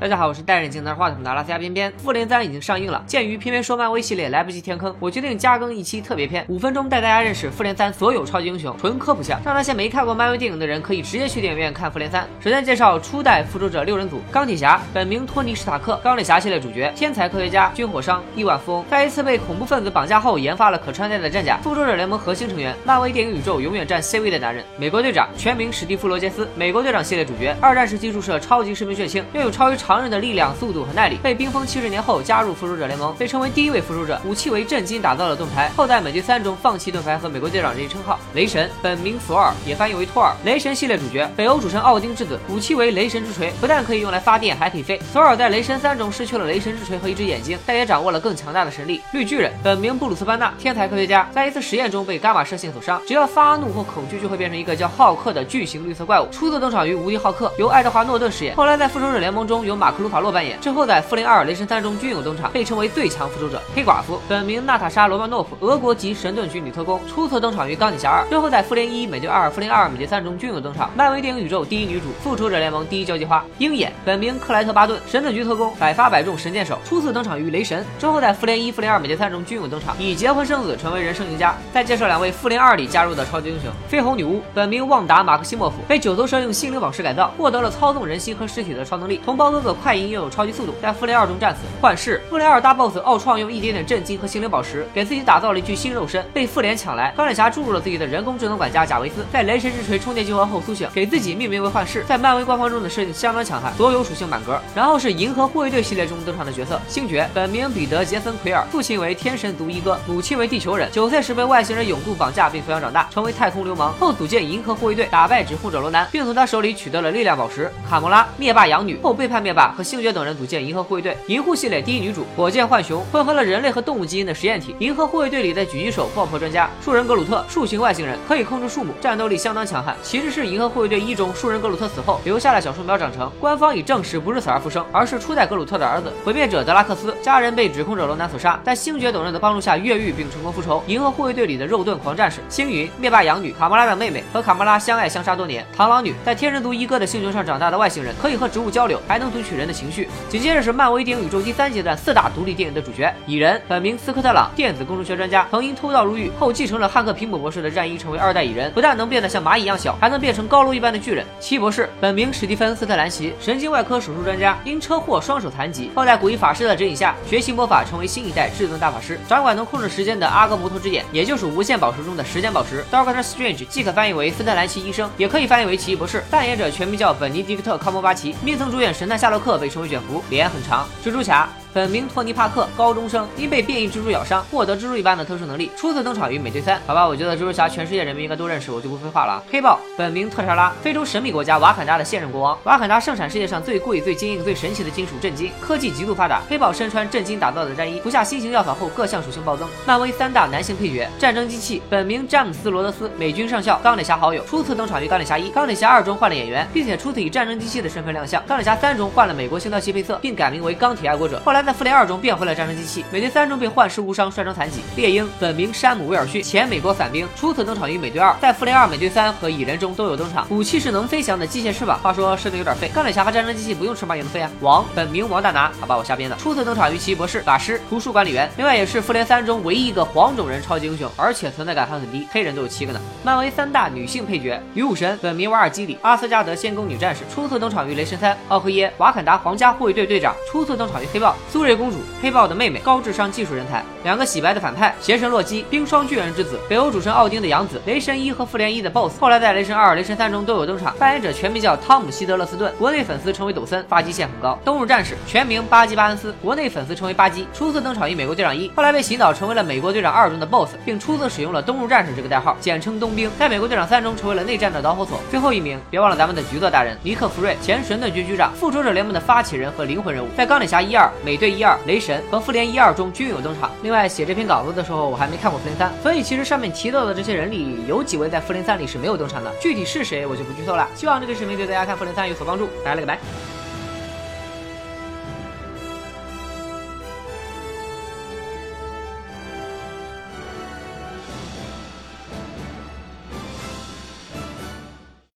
大家好，我是戴眼镜拿着话筒的拉斯加边边。复联三已经上映了，鉴于偏偏说漫威系列来不及填坑，我决定加更一期特别篇，五分钟带大家认识复联三所有超级英雄，纯科普下，让那些没看过漫威电影的人可以直接去电影院看复联三。首先介绍初代复仇者六人组：钢铁侠，本名托尼·史塔克，钢铁侠系列主角，天才科学家，军火商，亿万富翁，在一次被恐怖分子绑架后研发了可穿戴的战甲。复仇者联盟核心成员，漫威电影宇宙永远占 C 位的男人。美国队长，全名史蒂夫·罗杰斯，美国队长系列主角，二战时期注射超级士兵血清，拥有超于常人的力量、速度和耐力，被冰封七十年后加入复仇者联盟，被称为第一位复仇者，武器为震惊打造的盾牌。后在美队三中放弃盾牌和美国队长这一称号。雷神本名索尔，也翻译为托尔，雷神系列主角，北欧主神奥丁之子，武器为雷神之锤，不但可以用来发电，还可以飞。索尔在雷神三中失去了雷神之锤和一只眼睛，但也掌握了更强大的神力。绿巨人本名布鲁斯班纳，天才科学家，在一次实验中被伽马射线所伤，只要发怒或恐惧，就会变成一个叫浩克的巨型绿色怪物。初次登场于无敌浩克，由爱德华诺顿饰演，后来在复仇者联盟中由马克鲁法洛扮演。之后在复联二、雷神三中均有登场，被称为最强复仇者。黑寡妇本名娜塔莎·罗曼诺夫，俄国籍神盾局女特工，初次登场于钢铁侠二，之后在复联一、美队二、复联二、美队三中均有登场。漫威电影宇宙第一女主，复仇者联盟第一交际花。鹰眼本名克莱特·巴顿，神盾局特工，百发百中神箭手，初次登场于雷神，之后在复联一、复联二、美队三中均有登场，以结婚生子成为人生赢家。再介绍两位复联二里加入的超级英雄：绯红女巫本名旺达·马克西莫夫，被九头蛇用心灵宝石改造，获得了操纵人心和尸体的超能力。同胞哥哥快银拥有超级速度，在复联二中战死。幻视复联二大 boss 奥创用一点点震惊和心灵宝石给自己打造了一具新肉身，被复联抢来。钢铁侠注入了自己的人工智能管家贾维斯，在雷神之锤充电激活后苏醒，给自己命名为幻视。在漫威官方中的设定相当强悍，所有属性满格。然后是银河护卫队系列中登场的角色星爵，本名彼得杰森奎尔，父亲为天神族一哥，母亲为地球人。九岁时被外星人永度绑架并抚养长大，成为太空流氓。后组建银河护卫队，打败指控者罗南，并从他手里取得了力量宝石。卡魔拉灭霸养女后背叛灭霸，和星爵等人组建银河护卫队。银护系列第一女主火箭浣熊，混合了人类和动物基因的实验体。银河护卫队里的狙击手爆破专家树人格鲁特，树形外星人，可以控制树木，战斗力相当强悍。其实是银河护卫队一中树人格鲁特死后留下了小树苗长成，官方已证实不是死而复生，而是初代格鲁特的儿子。毁灭者德拉克斯家人被指控者罗南所杀，在星爵等人的帮助下越狱并成功复仇。银河护卫队里的肉盾狂战士星云，灭霸养女卡莫拉的妹妹，和卡莫拉相爱相杀多年。螳螂女在天人族一哥的星球上长大的外星人，可以和植物交流，还能读取人的情绪。紧接着是漫威电影宇宙第三阶段四大独立电影的主角蚁人，本名斯科特朗，电子工程学专家，曾因偷盗入狱后继承了汉克皮姆博士的战衣，成为二代蚁人。不但能变得像蚂蚁一样小，还能变成高楼一般的巨人。奇异博士本名史蒂芬斯特兰奇，神经外科手术专家，因车祸双手残疾，后在古一法师的指引下学习魔法，成为新一代至尊大法师，掌管能控制时间的阿格摩托之眼，也就是无限宝石中的时间宝石。Doctor Strange 既可翻译为斯特兰奇医生，也可以翻译为奇异博士。扮演者全名叫本尼迪克特康伯巴奇，并曾主演神探夏洛克，被称为卷福，脸很长。蜘蛛侠。本名托尼·帕克，高中生，因被变异蜘蛛咬伤，获得蜘蛛一般的特殊能力，初次登场于美队三。好吧，我觉得蜘蛛侠全世界人民应该都认识，我就不废话了。黑豹，本名特莎拉，非洲神秘国家瓦坎达的现任国王。瓦坎达盛产世界上最贵、最坚硬、最神奇的金属震金，科技极度发达。黑豹身穿震金打造的战衣，服下新型药草后，各项属性暴增。漫威三大男性配角，战争机器，本名詹姆斯·罗德斯，美军上校，钢铁侠好友，初次登场于钢铁侠一、钢铁侠二中换了演员，并且初次以战争机器的身份亮相。钢铁侠三中换了美国星条旗配色，并改名为钢铁爱国者。后来在复联二中变。回了战争机器，美队三中被幻视误伤，摔成残疾。猎鹰本名山姆威尔逊，前美国伞兵，初次登场于美队二，在复联二、美队三和蚁人中都有登场。武器是能飞翔的机械翅膀，话说射的有点废。钢铁侠和战争机器不用翅膀也能飞啊。王本名王大拿，好吧，我瞎编的。初次登场于奇异博士、法师、图书管理员，另外也是复联三中唯一一个黄种人超级英雄，而且存在感还很低，黑人都有七个呢。漫威三大女性配角，女武神本名瓦尔基里，阿斯加德仙宫女战士，初次登场于雷神三。奥赫耶，瓦坎达皇家护卫队队长，初次登场于黑豹。苏瑞公主，黑豹的妹妹，高智。商技术人才，两个洗白的反派，邪神洛基，冰霜巨人之子，北欧主神奥丁的养子，雷神一和复联一的 BOSS，后来在雷神二、雷神三中都有登场。扮演者全名叫汤姆希德勒斯顿，国内粉丝称为抖森，发际线很高。冬日战士全名巴基巴恩斯，国内粉丝称为巴基，初次登场于美国队长一，后来被洗脑成为了美国队长二中的 BOSS，并初次使用了冬日战士这个代号，简称冬兵。在美国队长三中成为了内战的导火索。最后一名，别忘了咱们的橘色大人尼克弗瑞，前神盾局局长，复仇者联盟的发起人和灵魂人物，在钢铁侠一二、美对一二、雷神和复联一二中均有登场。另外，写这篇稿子的时候，我还没看过复联三，所以其实上面提到的这些人里，有几位在复联三里是没有登场的，具体是谁我就不剧透了。希望这个视频对大家看复联三有所帮助，拜了个拜。